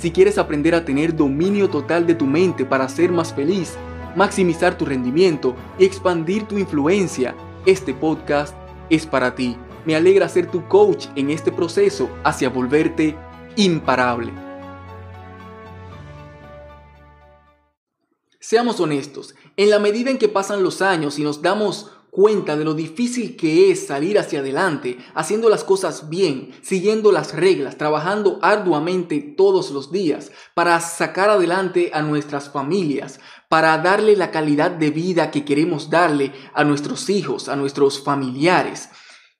Si quieres aprender a tener dominio total de tu mente para ser más feliz, maximizar tu rendimiento y expandir tu influencia, este podcast es para ti. Me alegra ser tu coach en este proceso hacia volverte imparable. Seamos honestos, en la medida en que pasan los años y nos damos cuenta de lo difícil que es salir hacia adelante, haciendo las cosas bien, siguiendo las reglas, trabajando arduamente todos los días para sacar adelante a nuestras familias, para darle la calidad de vida que queremos darle a nuestros hijos, a nuestros familiares.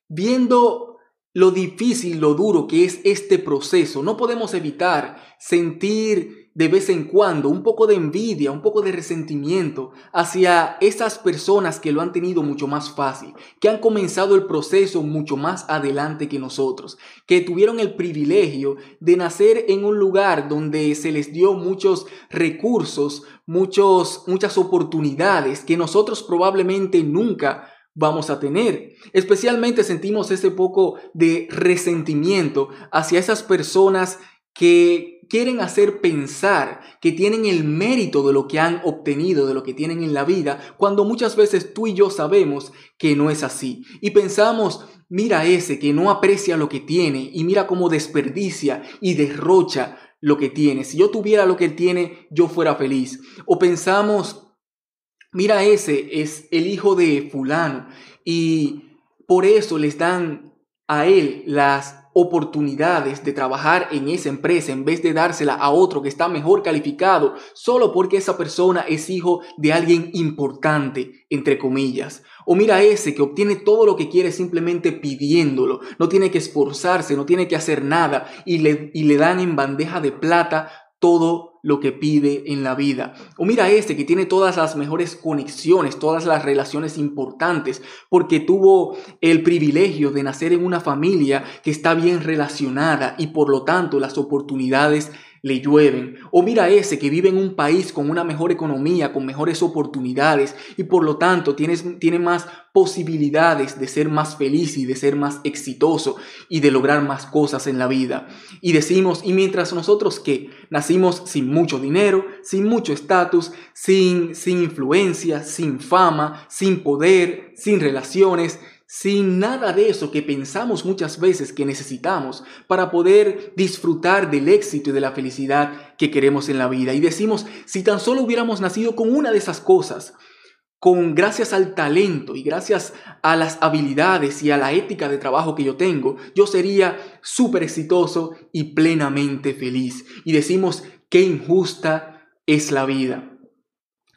Viendo lo difícil, lo duro que es este proceso, no podemos evitar sentir de vez en cuando un poco de envidia, un poco de resentimiento hacia esas personas que lo han tenido mucho más fácil, que han comenzado el proceso mucho más adelante que nosotros, que tuvieron el privilegio de nacer en un lugar donde se les dio muchos recursos, muchos, muchas oportunidades que nosotros probablemente nunca vamos a tener. Especialmente sentimos ese poco de resentimiento hacia esas personas que quieren hacer pensar que tienen el mérito de lo que han obtenido, de lo que tienen en la vida, cuando muchas veces tú y yo sabemos que no es así. Y pensamos, mira ese que no aprecia lo que tiene y mira cómo desperdicia y derrocha lo que tiene. Si yo tuviera lo que él tiene, yo fuera feliz. O pensamos, mira ese es el hijo de fulano y por eso les dan a él las oportunidades de trabajar en esa empresa en vez de dársela a otro que está mejor calificado solo porque esa persona es hijo de alguien importante, entre comillas. O mira ese que obtiene todo lo que quiere simplemente pidiéndolo, no tiene que esforzarse, no tiene que hacer nada y le, y le dan en bandeja de plata todo lo que pide en la vida. O mira este que tiene todas las mejores conexiones, todas las relaciones importantes, porque tuvo el privilegio de nacer en una familia que está bien relacionada y por lo tanto las oportunidades le llueven. O mira ese que vive en un país con una mejor economía, con mejores oportunidades y por lo tanto tienes, tiene más posibilidades de ser más feliz y de ser más exitoso y de lograr más cosas en la vida. Y decimos, y mientras nosotros que nacimos sin mucho dinero, sin mucho estatus, sin, sin influencia, sin fama, sin poder, sin relaciones, sin nada de eso que pensamos muchas veces que necesitamos para poder disfrutar del éxito y de la felicidad que queremos en la vida. Y decimos, si tan solo hubiéramos nacido con una de esas cosas, con gracias al talento y gracias a las habilidades y a la ética de trabajo que yo tengo, yo sería súper exitoso y plenamente feliz. Y decimos, qué injusta es la vida.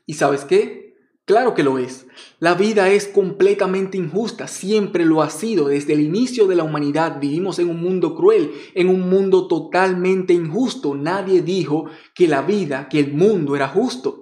¿Y sabes qué? Claro que lo es. La vida es completamente injusta, siempre lo ha sido. Desde el inicio de la humanidad vivimos en un mundo cruel, en un mundo totalmente injusto. Nadie dijo que la vida, que el mundo era justo.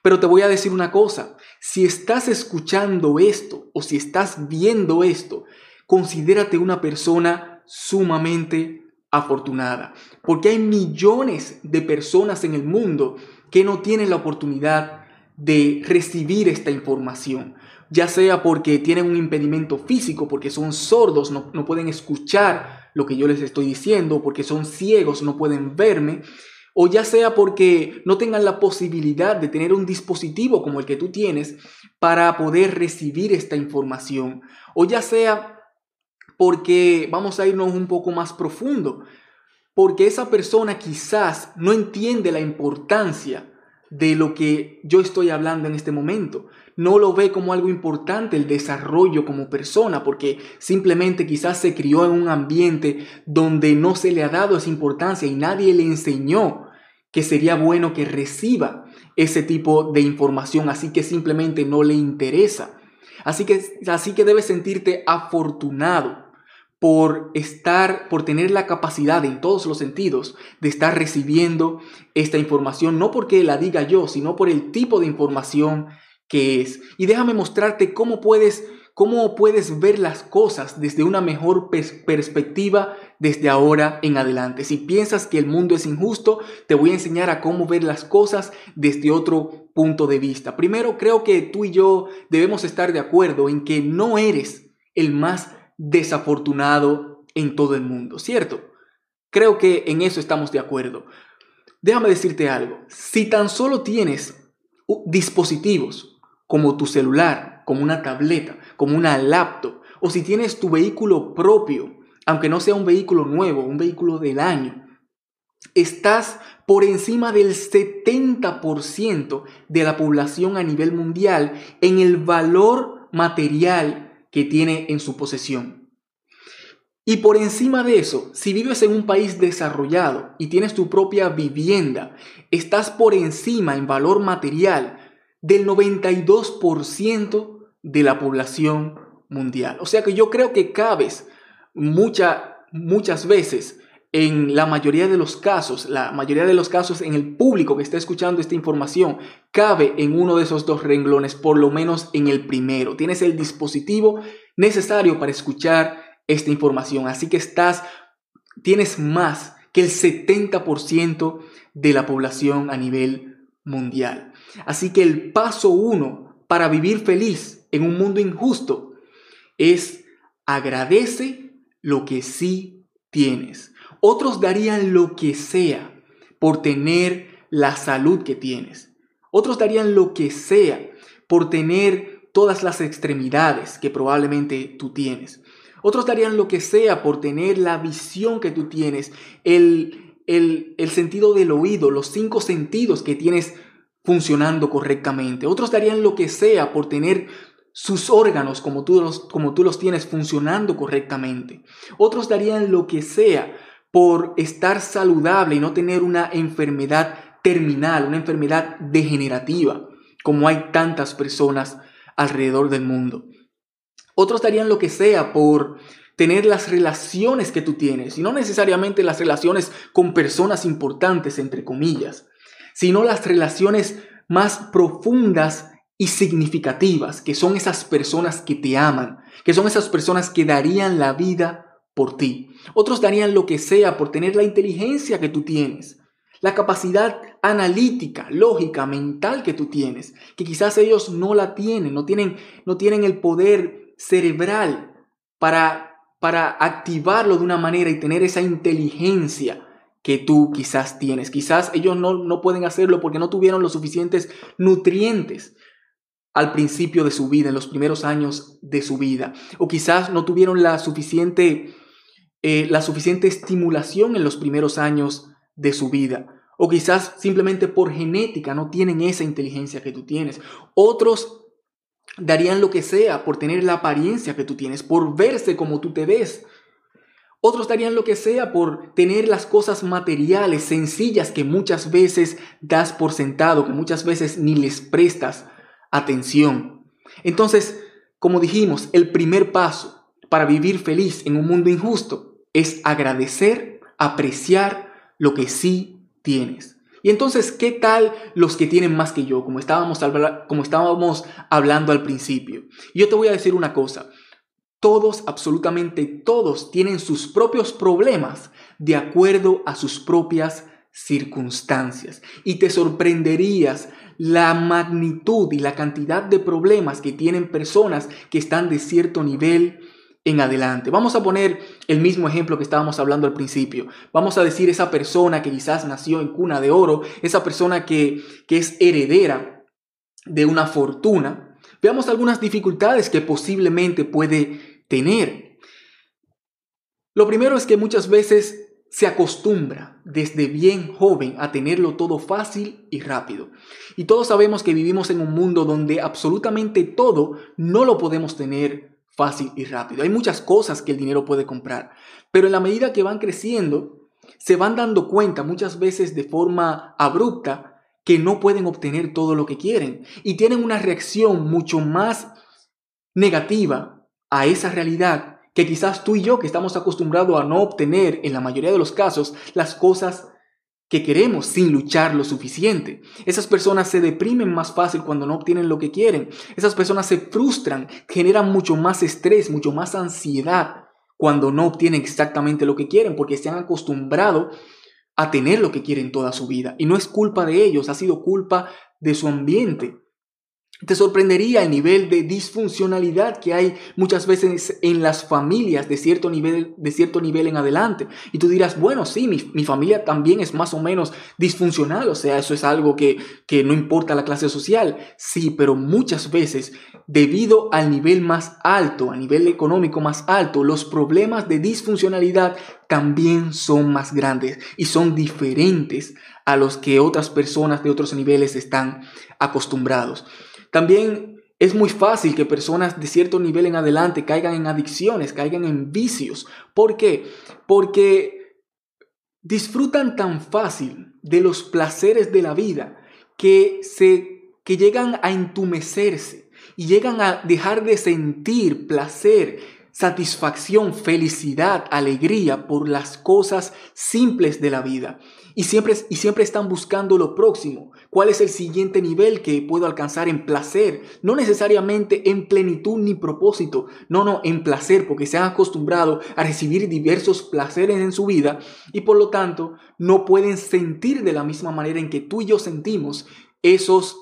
Pero te voy a decir una cosa, si estás escuchando esto o si estás viendo esto, considérate una persona sumamente afortunada, porque hay millones de personas en el mundo que no tienen la oportunidad de recibir esta información, ya sea porque tienen un impedimento físico, porque son sordos, no, pueden escuchar lo que yo les estoy diciendo, porque son ciegos, no pueden verme, o ya sea porque no tengan la posibilidad de tener un dispositivo como el que tú tienes para poder recibir esta información, o ya sea porque vamos a irnos un poco más profundo, porque esa persona quizás no entiende la importancia de lo que yo estoy hablando en este momento. No lo ve como algo importante el desarrollo como persona, porque simplemente quizás se crió en un ambiente donde no se le ha dado esa importancia y nadie le enseñó que sería bueno que reciba ese tipo de información, así que simplemente no le interesa. Así que, así que debes sentirte afortunado por estar, por tener la capacidad en todos los sentidos de estar recibiendo esta información, no porque la diga yo, sino por el tipo de información que es. Y déjame mostrarte cómo puedes, cómo puedes ver las cosas desde una mejor perspectiva desde ahora en adelante. Si piensas que el mundo es injusto, te voy a enseñar a cómo ver las cosas desde otro punto de vista. Primero, creo que tú y yo debemos estar de acuerdo en que no eres el más desafortunado en todo el mundo, ¿cierto? Creo que en eso estamos de acuerdo. Déjame decirte algo, si tan solo tienes dispositivos como tu celular, como una tableta, como una laptop, o si tienes tu vehículo propio, aunque no sea un vehículo nuevo, un vehículo del año, estás por encima del 70% de la población a nivel mundial en el valor material que tiene en su posesión. Y por encima de eso, si vives en un país desarrollado y tienes tu propia vivienda, estás por encima en valor material del 92% de la población mundial. O sea que yo creo que cabes mucha, muchas veces en la mayoría de los casos, la mayoría de los casos en el público que está escuchando esta información, cabe en uno de esos dos renglones, por lo menos en el primero. Tienes el dispositivo necesario para escuchar esta información. Así que estás, tienes más que el 70% de la población a nivel mundial. Así que el paso uno para vivir feliz en un mundo injusto es agradece lo que sí tienes. Otros darían lo que sea por tener la salud que tienes. Otros darían lo que sea por tener todas las extremidades que probablemente tú tienes. Otros darían lo que sea por tener la visión que tú tienes, el, el, sentido del oído, los cinco sentidos que tienes funcionando correctamente. Otros darían lo que sea por tener sus órganos como tú, los, como tú los tienes funcionando correctamente. Otros darían lo que sea por estar saludable y no tener una enfermedad terminal, una enfermedad degenerativa, como hay tantas personas alrededor del mundo. Otros darían lo que sea por tener las relaciones que tú tienes, y no necesariamente las relaciones con personas importantes, entre comillas, sino las relaciones más profundas y significativas, que son esas personas que te aman, que son esas personas que darían la vida por ti. Otros darían lo que sea por tener la inteligencia que tú tienes, la capacidad analítica, lógica, mental que tú tienes, que quizás ellos no la tienen, no tienen, no tienen el poder cerebral para, para activarlo de una manera y tener esa inteligencia que tú quizás tienes. Quizás ellos no, no pueden hacerlo porque no tuvieron los suficientes nutrientes al principio de su vida, en los primeros años de su vida. O quizás no tuvieron la suficiente eh, la suficiente estimulación en los primeros años de su vida. O quizás simplemente por genética no tienen esa inteligencia que tú tienes. Otros darían lo que sea por tener la apariencia que tú tienes, por verse como tú te ves. Otros darían lo que sea por tener las cosas materiales, sencillas, que muchas veces das por sentado, que muchas veces ni les prestas atención. Entonces, como dijimos, el primer paso para vivir feliz en un mundo injusto es agradecer, apreciar lo que sí tienes. Y entonces, ¿qué tal los que tienen más que yo? Como estábamos, como estábamos hablando al principio. Yo te voy a decir una cosa. Todos, absolutamente todos, tienen sus propios problemas de acuerdo a sus propias circunstancias. Y te sorprenderías la magnitud y la cantidad de problemas que tienen personas que están de cierto nivel en adelante. Vamos a poner el mismo ejemplo que estábamos hablando al principio. Vamos a decir esa persona que quizás nació en cuna de oro, esa persona que, que es heredera de una fortuna. Veamos algunas dificultades que posiblemente puede tener. Lo primero es que muchas veces se acostumbra desde bien joven a tenerlo todo fácil y rápido. Y todos sabemos que vivimos en un mundo donde absolutamente todo no lo podemos tener fácil y rápido. Hay muchas cosas que el dinero puede comprar, pero en la medida que van creciendo, se van dando cuenta muchas veces de forma abrupta que no pueden obtener todo lo que quieren y tienen una reacción mucho más negativa a esa realidad que quizás tú y yo que estamos acostumbrados a no obtener en la mayoría de los casos las cosas que queremos sin luchar lo suficiente. Esas personas se deprimen más fácil cuando no obtienen lo que quieren. Esas personas se frustran, generan mucho más estrés, mucho más ansiedad cuando no obtienen exactamente lo que quieren porque se han acostumbrado a tener lo que quieren toda su vida. Y no es culpa de ellos, ha sido culpa de su ambiente. Te sorprendería el nivel de disfuncionalidad que hay muchas veces en las familias de cierto nivel, de cierto nivel en adelante. Y tú dirás, bueno, sí, mi, familia también es más o menos disfuncional, o sea, eso es algo que, que no importa la clase social. Sí, pero muchas veces, debido al nivel más alto, a nivel económico más alto, los problemas de disfuncionalidad también son más grandes y son diferentes a los que otras personas de otros niveles están acostumbrados. También es muy fácil que personas de cierto nivel en adelante caigan en adicciones, caigan en vicios. ¿Por qué? Porque disfrutan tan fácil de los placeres de la vida que, se, que llegan a entumecerse y llegan a dejar de sentir placer, satisfacción, felicidad, alegría por las cosas simples de la vida. Y siempre, y siempre están buscando lo próximo. ¿Cuál es el siguiente nivel que puedo alcanzar en placer? No necesariamente en plenitud ni propósito. No, no, en placer, porque se han acostumbrado a recibir diversos placeres en su vida y por lo tanto no pueden sentir de la misma manera en que tú y yo sentimos esos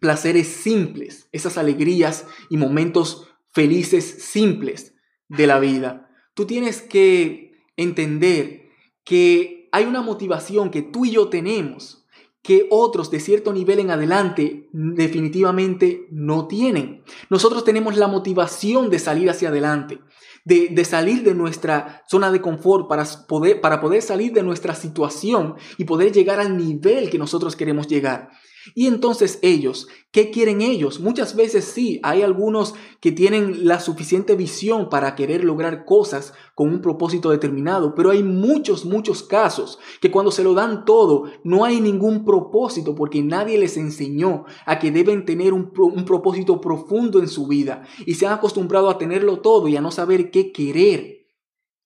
placeres simples, esas alegrías y momentos felices simples de la vida. Tú tienes que entender que hay una motivación que tú y yo tenemos que otros de cierto nivel en adelante definitivamente no tienen. Nosotros tenemos la motivación de salir hacia adelante, de, de, salir de nuestra zona de confort para poder, para poder salir de nuestra situación y poder llegar al nivel que nosotros queremos llegar. Y entonces ellos, ¿qué quieren ellos? Muchas veces sí, hay algunos que tienen la suficiente visión para querer lograr cosas con un propósito determinado, pero hay muchos, muchos casos que cuando se lo dan todo no hay ningún propósito porque nadie les enseñó a que deben tener un, un propósito profundo en su vida y se han acostumbrado a tenerlo todo y a no saber qué querer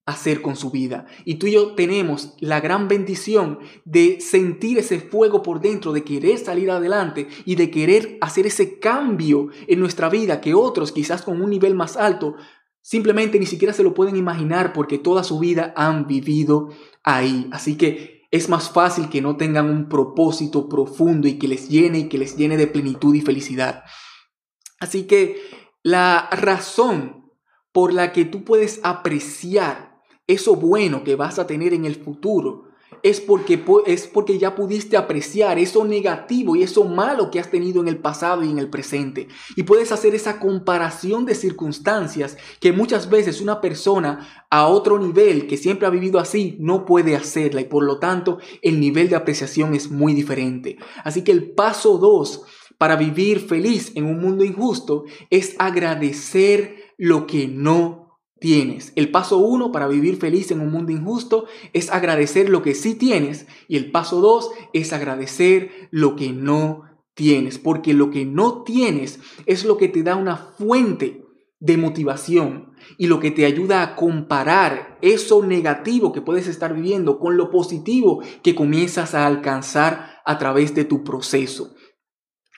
hacer con su vida. Y tú y yo tenemos la gran bendición de sentir ese fuego por dentro, de querer salir adelante y de querer hacer ese cambio en nuestra vida que otros, quizás con un nivel más alto, simplemente ni siquiera se lo pueden imaginar porque toda su vida han vivido ahí. Así que es más fácil que no tengan un propósito profundo y que les llene y que les llene de plenitud y felicidad. Así que la razón por la que tú puedes apreciar eso bueno que vas a tener en el futuro es porque, es porque ya pudiste apreciar eso negativo y eso malo que has tenido en el pasado y en el presente. Y puedes hacer esa comparación de circunstancias que muchas veces una persona a otro nivel que siempre ha vivido así no puede hacerla y por lo tanto el nivel de apreciación es muy diferente. Así que el paso dos para vivir feliz en un mundo injusto es agradecer lo que no tienes. El paso uno para vivir feliz en un mundo injusto es agradecer lo que sí tienes y el paso dos es agradecer lo que no tienes, porque lo que no tienes es lo que te da una fuente de motivación y lo que te ayuda a comparar eso negativo que puedes estar viviendo con lo positivo que comienzas a alcanzar a través de tu proceso.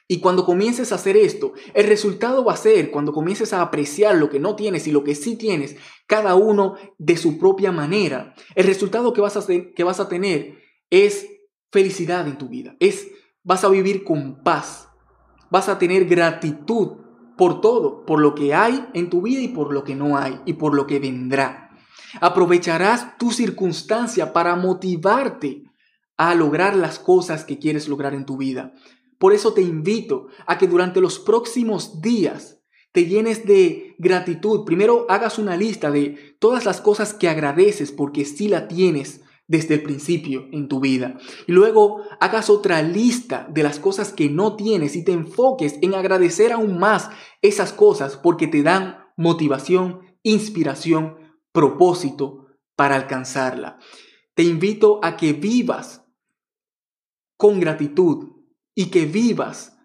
Y cuando comiences a hacer esto, el resultado va a ser cuando comiences a apreciar lo que no tienes y lo que sí tienes, cada uno de su propia manera. El resultado que vas a, que vas a tener es felicidad en tu vida. Es vas a vivir con paz. Vas a tener gratitud por todo, por lo que hay en tu vida y por lo que no hay y por lo que vendrá. Aprovecharás tu circunstancia para motivarte a lograr las cosas que quieres lograr en tu vida. Por eso te invito a que durante los próximos días te llenes de gratitud. Primero hagas una lista de todas las cosas que agradeces porque sí la tienes desde el principio en tu vida. Y luego hagas otra lista de las cosas que no tienes y te enfoques en agradecer aún más esas cosas porque te dan motivación, inspiración, propósito para alcanzarla. Te invito a que vivas con gratitud y que vivas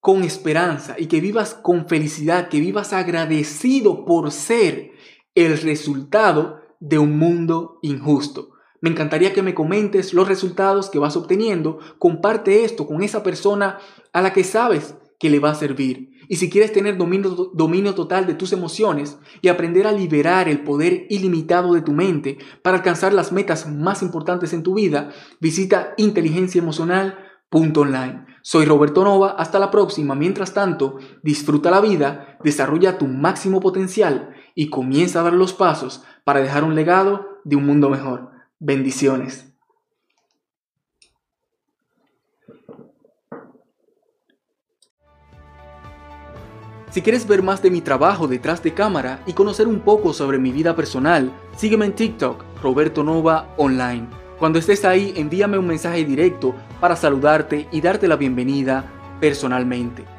con esperanza y que vivas con felicidad, que vivas agradecido por ser el resultado de un mundo injusto. Me encantaría que me comentes los resultados que vas obteniendo. Comparte esto con esa persona a la que sabes que le va a servir. Y si quieres tener dominio, dominio, total de tus emociones y aprender a liberar el poder ilimitado de tu mente para alcanzar las metas más importantes en tu vida, visita inteligenciaemocional.online. Soy Roberto Nova, hasta la próxima. Mientras tanto, disfruta la vida, desarrolla tu máximo potencial y comienza a dar los pasos para dejar un legado de un mundo mejor. Bendiciones. Si quieres ver más de mi trabajo detrás de cámara y conocer un poco sobre mi vida personal, sígueme en TikTok, Roberto Nova Online. Cuando estés ahí, envíame un mensaje directo para saludarte y darte la bienvenida personalmente.